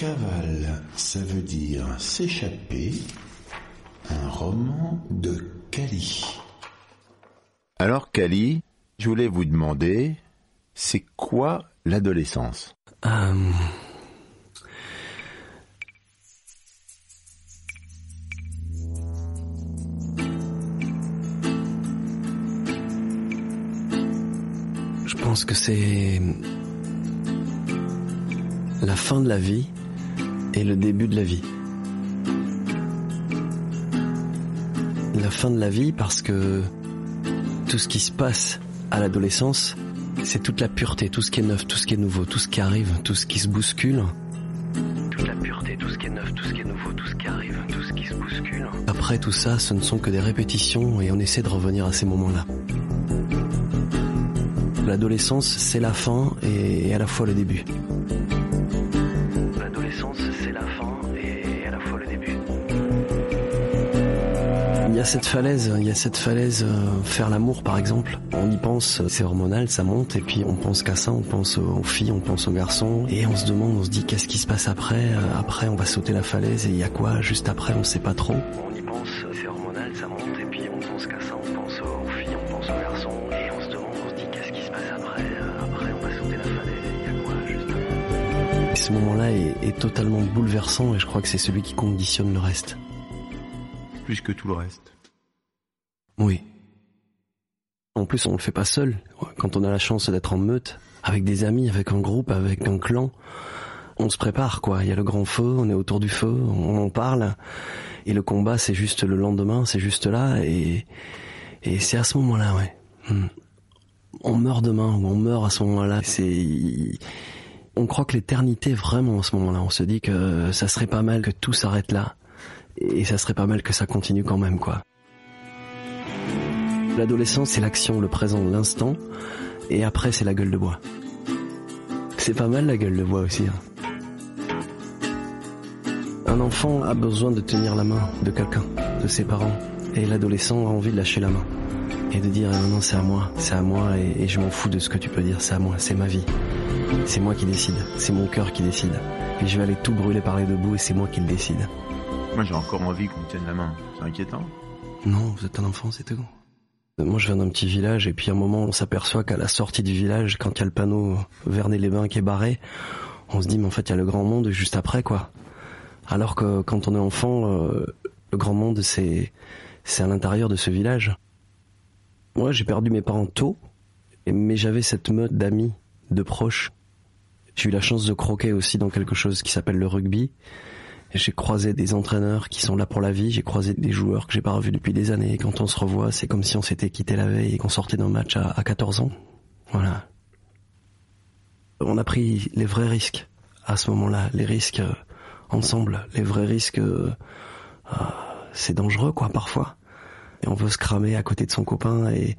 Cavale, ça veut dire s'échapper. Un roman de Cali. Alors, Kali, je voulais vous demander, c'est quoi l'adolescence? Euh, Je pense que c'est la fin de la vie et le début de la vie. La fin de la vie parce que tout ce qui se passe à l'adolescence, c'est toute la pureté, tout ce qui est neuf, tout ce qui est nouveau, tout ce qui arrive, tout ce qui se bouscule. Toute la pureté, tout ce qui est neuf, tout ce qui est nouveau, tout ce qui arrive, tout ce qui se bouscule. Après tout ça, ce ne sont que des répétitions et on essaie de revenir à ces moments-là. L'adolescence, c'est la fin et à la fois le début. Cette falaise, il y a cette falaise, euh, faire l'amour par exemple. On y pense, c'est hormonal, ça monte, et puis on pense qu'à ça, on pense aux filles, on pense aux garçons, et on se demande, on se dit qu'est-ce qui se passe après Euh, Après, on va sauter la falaise, et il y a quoi juste après, on sait pas trop. On y pense, c'est hormonal, ça monte, et puis on pense qu'à ça, on pense aux filles, on pense aux garçons, et on se demande, on se dit qu'est-ce qui se passe après Euh, Après, on va sauter la falaise, et il y a quoi juste après. Ce moment-là est, est totalement bouleversant, et je crois que c'est celui qui conditionne le reste. Plus que tout le reste. Oui. En plus, on le fait pas seul. Quand on a la chance d'être en meute, avec des amis, avec un groupe, avec un clan, on se prépare, quoi. Il y a le grand feu, on est autour du feu, on en parle. Et le combat, c'est juste le lendemain, c'est juste là. Et, et c'est à ce moment-là, ouais. Hmm. On meurt demain, ou on meurt à ce moment-là. C'est, on croit que l'éternité, vraiment, à ce moment-là. On se dit que ça serait pas mal que tout s'arrête là. Et ça serait pas mal que ça continue quand même, quoi. L'adolescence, c'est l'action, le présent, l'instant, et après, c'est la gueule de bois. C'est pas mal la gueule de bois aussi. hein. Un enfant a besoin de tenir la main de quelqu'un, de ses parents, et l'adolescent a envie de lâcher la main et de dire non, non, c'est à moi, c'est à moi, et, et je m'en fous de ce que tu peux dire, c'est à moi, c'est ma vie, c'est moi qui décide, c'est mon cœur qui décide, et je vais aller tout brûler par les deux bouts, et c'est moi qui le décide. Moi, j'ai encore envie qu'on me tienne la main. C'est inquiétant. Non, vous êtes un enfant, c'est tout. Moi, je viens d'un petit village et puis à un moment, on s'aperçoit qu'à la sortie du village, quand il y a le panneau Vernet-les-Bains qui est barré, on se dit, mais en fait, il y a le grand monde juste après, quoi. Alors que quand on est enfant, euh, le grand monde, c'est c'est à l'intérieur de ce village. Moi, j'ai perdu mes parents tôt, mais j'avais cette meute d'amis, de proches. J'ai eu la chance de croquer aussi dans quelque chose qui s'appelle le rugby. J'ai croisé des entraîneurs qui sont là pour la vie. J'ai croisé des joueurs que j'ai pas revus depuis des années. Quand on se revoit, c'est comme si on s'était quitté la veille et qu'on sortait d'un match à, à 14 ans. Voilà. On a pris les vrais risques à ce moment-là, les risques euh, ensemble, les vrais risques. euh, euh, c'est dangereux, quoi, parfois. Et on veut se cramer à côté de son copain et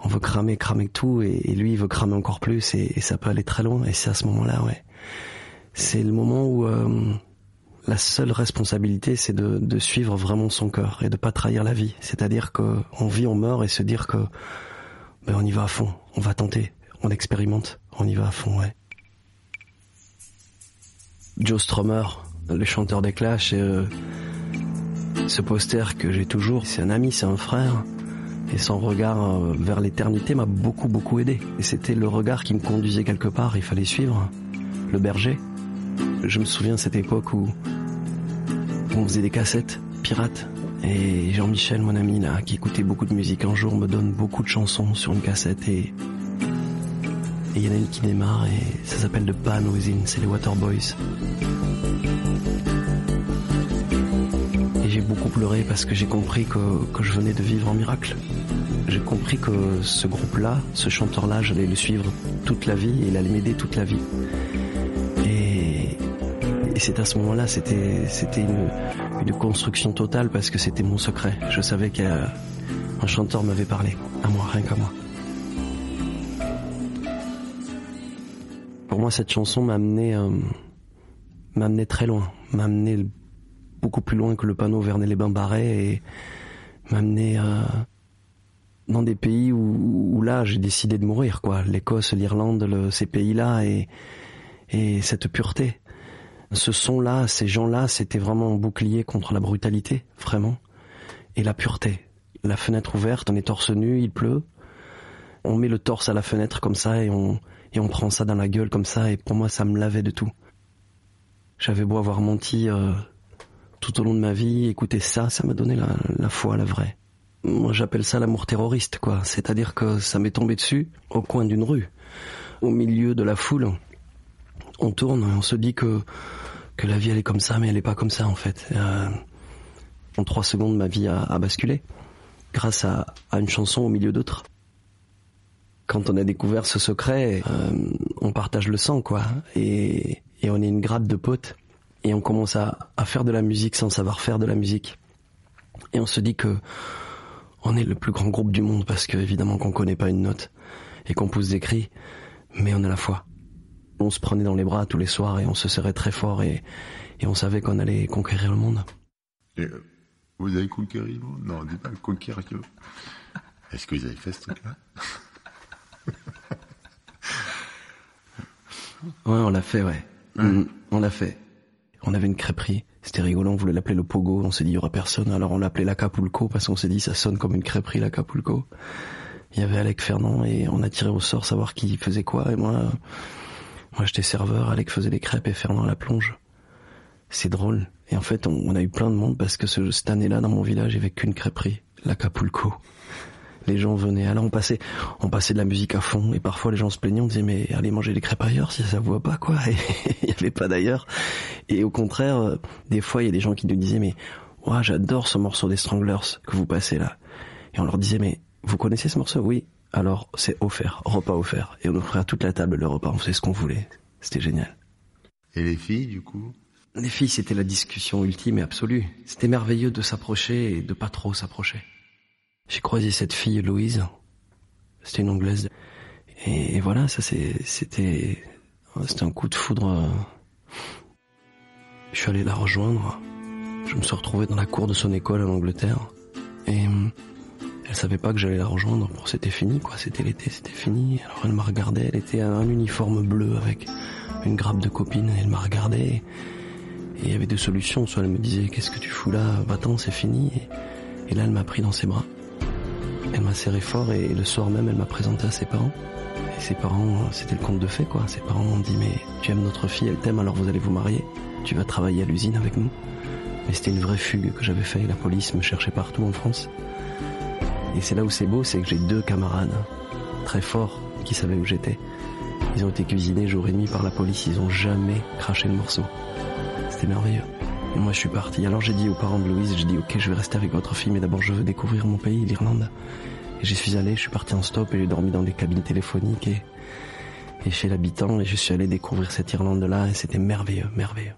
on veut cramer, cramer tout et, et lui il veut cramer encore plus et, et ça peut aller très loin. Et c'est à ce moment-là, ouais. C'est le moment où euh, la seule responsabilité, c'est de, suivre vraiment son cœur et de pas trahir la vie. C'est-à-dire que on vit, on meurt et se dire que ben, on y va à fond, on va tenter, on expérimente, on y va à fond, ouais. Joe Strummer, le chanteur des Clash, euh, ce poster que j'ai toujours, c'est un ami, c'est un frère. Et son regard euh, vers l'éternité m'a beaucoup beaucoup aidé. Et c'était le regard qui me conduisait quelque part, il fallait suivre. Le berger. Je me souviens de cette époque où on faisait des cassettes pirates. Et Jean-Michel, mon ami là, qui écoutait beaucoup de musique, un jour me donne beaucoup de chansons sur une cassette et il y en a une qui démarre et ça s'appelle The Pan Within, c'est les Waterboys. Et j'ai beaucoup pleuré parce que j'ai compris que, que je venais de vivre un miracle. j'ai compris que ce groupe-là, ce chanteur-là, j'allais le suivre toute la vie et il allait m'aider toute la vie. Et, c'est à ce moment-là, c'était, c'était une, construction totale parce que c'était mon secret. Je savais qu'un chanteur m'avait parlé, à moi, rien qu'à moi. Pour moi, cette chanson m'a amené, euh, très loin, m'a amené beaucoup plus loin que le panneau Vernet-les-Bains Barret et m'a amené euh, dans des pays où, là j'ai décidé de mourir, quoi. L'Écosse, l'Irlande, ces pays-là et, et cette pureté. Ce son-là, ces gens-là, c'était vraiment un bouclier contre la brutalité, vraiment, et la pureté. La fenêtre ouverte, on est torse nu, il pleut. On met le torse à la fenêtre comme ça et on, et on prend ça dans la gueule comme ça et pour moi ça me lavait de tout. J'avais beau avoir menti euh, tout au long de ma vie, écouter ça, ça m'a donné la, la foi, la vraie. Moi j'appelle ça l'amour terroriste, quoi. C'est-à-dire que ça m'est tombé dessus au coin d'une rue, au milieu de la foule. On tourne on se dit que la vie elle est comme ça, mais elle est pas comme ça en fait. Euh, en trois secondes, ma vie a, basculé grâce à, une chanson au milieu d'autres quand on a découvert ce secret, euh, on partage le sang, quoi. Et, on est une grappe de potes. Et on commence à, à, faire de la musique sans savoir faire de la musique. Et on se dit que on est le plus grand groupe du monde parce que évidemment qu'on connaît pas une note et qu'on pousse des cris, mais on a la foi. On se prenait dans les bras tous les soirs et on se serrait très fort et, et on savait qu'on allait conquérir le monde. Et euh, vous avez conquéri le monde? Non, dis pas conquérir. Est-ce que vous avez fait ce truc-là? Ouais, on l'a fait, ouais. Mm, on l'a fait. On avait une crêperie. C'était rigolo, on voulait l'appeler le Pogo. On s'est dit, il y aura personne. Alors on l'appelait l'Acapulco parce qu'on s'est dit, ça sonne comme une crêperie, l'Acapulco. Il y avait Alec Fernand et on a tiré au sort savoir qui faisait quoi. Et moi, moi j'étais serveur, Alec faisait les crêpes et Fernand la plonge. C'est drôle. Et en fait, on, a eu plein de monde parce que ce, cette année-là, dans mon village, il n'y avait qu'une crêperie, l'Acapulco les gens venaient. Alors on passait, on passait de la musique à fond et parfois les gens se plaignaient, on disait mais allez manger des crêpes ailleurs si ça vous voit pas quoi. il y avait pas d'ailleurs. Et au contraire, euh, des fois il y a des gens qui nous disaient mais ouais, j'adore ce morceau des Stranglers que vous passez là. Et on leur disait mais vous connaissez ce morceau? Oui. Alors c'est offert, repas offert. Et on offrait à toute la table le repas, on faisait ce qu'on voulait. C'était génial. Et les filles du coup? Les filles c'était la discussion ultime et absolue. C'était merveilleux de s'approcher et de pas trop s'approcher. J'ai croisé cette fille, Louise. C'était une anglaise. Et, voilà, ça c'était, c'était un coup de foudre. Je suis allé la rejoindre. Je me suis retrouvé dans la cour de son école en Angleterre. Et elle savait pas que j'allais la rejoindre. C'était fini, quoi. C'était l'été, c'était fini. Alors elle m'a regardé. Elle était un uniforme bleu avec une grappe de copine. Elle m'a regardé. Et il y avait deux solutions. Soit elle me disait, qu'est-ce que tu fous là? Va-t'en, c'est fini. et là, elle m'a pris dans ses bras. Elle m'a serré fort et le soir même, elle m'a présenté à ses parents. Et ses parents, c'était le conte de fées, quoi. Ses parents m'ont dit, mais tu aimes notre fille, elle t'aime, alors vous allez vous marier. Tu vas travailler à l'usine avec nous. Mais c'était une vraie fugue que j'avais fait. La police me cherchait partout en France. Et c'est là où c'est beau, c'est que j'ai deux camarades très forts qui savaient où j'étais. Ils ont été cuisinés jour et nuit par la police. Ils ont jamais craché le morceau. C'était merveilleux. Et moi, je suis parti. Alors j'ai dit aux parents de Louise, j'ai dit, ok, je vais rester avec votre fille, mais d'abord, je veux découvrir mon pays, l'Irlande. Et j'y suis allé, je suis parti en stop et j'ai dormi dans des cabines téléphoniques et, et chez l'habitant et je suis allé découvrir cette Irlande-là et c'était merveilleux, merveilleux.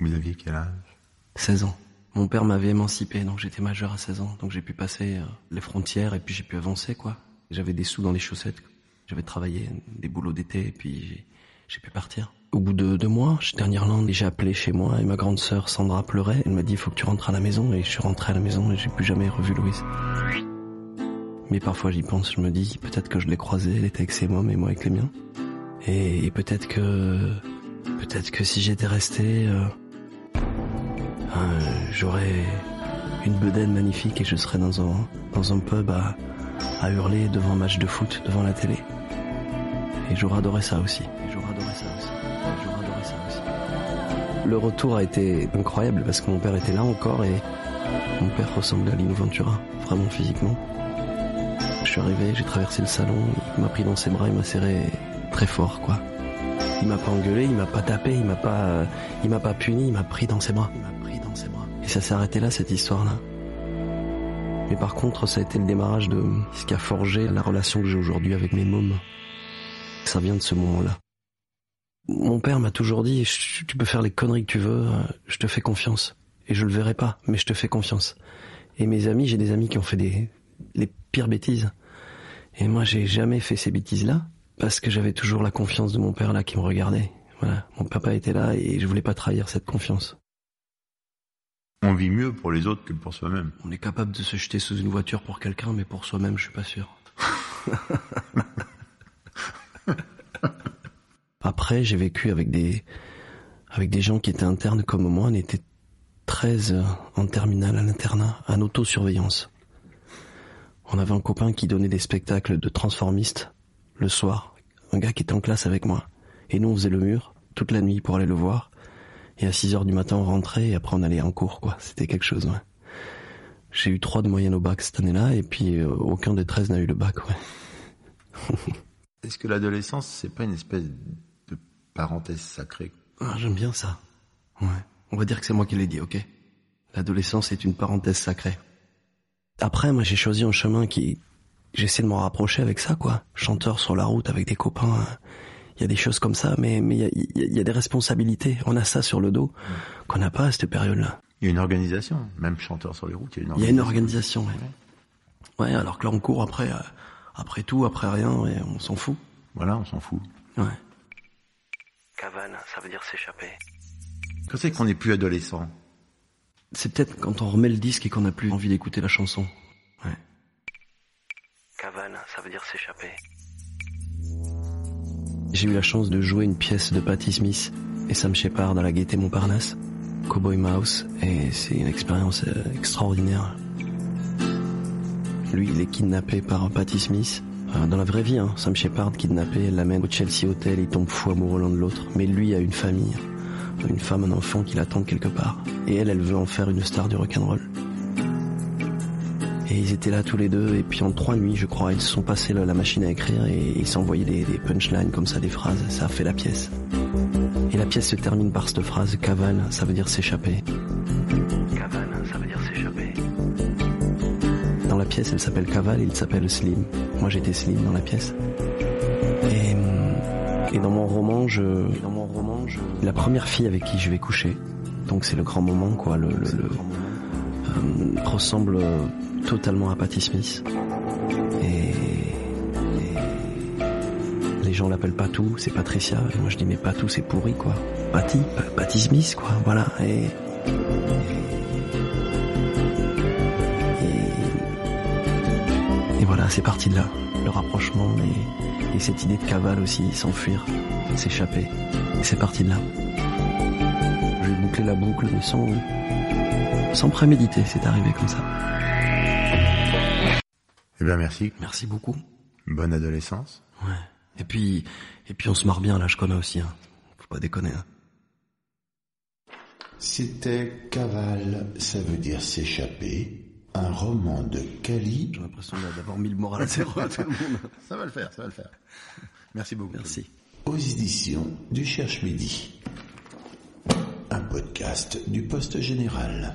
Vous aviez quel âge? 16 ans. Mon père m'avait émancipé, donc j'étais majeur à 16 ans. Donc j'ai pu passer euh, les frontières et puis j'ai pu avancer, quoi. J'avais des sous dans les chaussettes. J'avais travaillé des boulots d'été et puis j'ai pu partir. Au bout de deux mois, j'étais en Irlande et j'ai appelé chez moi et ma grande sœur Sandra pleurait. Elle m'a dit il faut que tu rentres à la maison et je suis rentré à la maison et j'ai plus jamais revu Louise. Mais parfois j'y pense, je me dis peut-être que je l'ai croisée, elle était avec ses mômes et moi avec les miens. Et, peut-être que peut-être que si j'étais resté, euh, j'aurais une bedaine magnifique et je serais dans un dans un pub à, à hurler devant un match de foot devant la télé. Et j'aurais adoré ça aussi. J'aurais adoré ça aussi. Le retour a été incroyable parce que mon père était là encore et mon père ressemblait à Lino Ventura, vraiment physiquement. Je suis arrivé, j'ai traversé le salon, il m'a pris dans ses bras, il m'a serré très fort, quoi. Il m'a pas engueulé, il m'a pas tapé, il m'a pas, il m'a pas puni. Il m'a pris dans ses bras. Ça s'est arrêté là, cette histoire-là. Mais par contre, ça a été le démarrage de ce qui a forgé la relation que j'ai aujourd'hui avec mes mômes. Ça vient de ce moment-là. Mon père m'a toujours dit, tu peux faire les conneries que tu veux, je te fais confiance. Et je le verrai pas, mais je te fais confiance. Et mes amis, j'ai des amis qui ont fait des, les pires bêtises. Et moi, j'ai jamais fait ces bêtises-là, parce que j'avais toujours la confiance de mon père là qui me regardait. Voilà, mon papa était là et je voulais pas trahir cette confiance. On vit mieux pour les autres que pour soi-même. On est capable de se jeter sous une voiture pour quelqu'un, mais pour soi-même, je suis pas sûr. Après, j'ai vécu avec des, avec des gens qui étaient internes comme moi. On était 13 en terminale à l'internat, en autosurveillance. On avait un copain qui donnait des spectacles de transformistes le soir. Un gars qui était en classe avec moi. Et nous, on faisait le mur toute la nuit pour aller le voir. Et à 6 heures du matin, on rentrait et après on allait en cours, quoi. C'était quelque chose, ouais. J'ai eu 3 de moyenne au bac cette année-là et puis euh, aucun des 13 n'a eu le bac, ouais. Est-ce que l'adolescence, c'est pas une espèce de parenthèse sacrée? Ah, J'aime bien ça. Ouais. On va dire que c'est moi qui l'ai dit, ok? L'adolescence est une parenthèse sacrée. Après, moi, j'ai choisi un chemin qui... J'essaie de m'en rapprocher avec ça, quoi. Chanteur sur la route avec des copains. Il y a des choses comme ça, mais mais il y a, des responsabilités. On a ça sur le dos qu'on n'a pas à cette période-là. Il y a une organisation, même chanteur sur les routes, il y a une organisation. Il y a une organisation, ouais. ouais. alors que là, on court après, euh, après tout, après rien, et on s'en fout. Voilà, on s'en fout. Ouais. Cavale, ça veut dire s'échapper. Quand c'est qu'on n'est plus adolescent C'est peut-être quand on remet le disque et qu'on n'a plus envie d'écouter la chanson. Ouais. Cavale, ça veut dire s'échapper. J'ai eu la chance de jouer une pièce de Patti Smith et Sam Shepard à la Gaîté Montparnasse, Cowboy Mouse, et c'est une expérience euh, extraordinaire. Lui, il est kidnappé par Patti Smith. Euh, dans la vraie vie, hein, Sam Shepard kidnappé, l'amène au Chelsea Hotel, il tombe fou amoureux l'un de l'autre. Mais lui a une famille une femme, un enfant qui l'attend quelque part. Et elle, elle veut en faire une star du rock'n'roll. Et ils étaient là tous les deux, et puis en trois nuits, je crois, ils se sont passés la, machine à écrire et ils s'envoyaient des, des punchlines comme ça, des phrases. Ça a fait la pièce. Et la pièce se termine par cette phrase cavale, ça veut dire s'échapper. Cavale, ça veut dire s'échapper. Dans la pièce, elle s'appelle Cavale, il s'appelle Slim. Moi, j'étais Slim dans la pièce. Et et dans mon roman, je, dans mon roman, je, la première fille avec qui je vais coucher, donc c'est le grand moment, quoi, le, le, euh, ressemble totalement à Patty Smith. Et, les gens l'appellent Patou, c'est Patricia. Et moi je dis mais Patou c'est pourri quoi. Patty, Patty Smith quoi, voilà. Et, et, voilà, c'est parti de là, le rapprochement et et cette idée de cavale aussi, s'enfuir, s'échapper. C'est parti de là. J'ai bouclé la boucle, mais sans, sans préméditer, c'est arrivé comme ça. Eh bien, merci. Merci beaucoup. Bonne adolescence. Ouais. Et puis, et puis on se marre bien, là, je connais aussi, hein. Faut pas déconner, hein. C'était cavale, ça veut dire s'échapper un roman de Cali. J'ai l'impression d'avoir mis le moral à zéro à tout le monde. Ça va le faire, ça va le faire. Merci beaucoup. Merci. Aux éditions du Cherche Midi. Un podcast du Poste Général.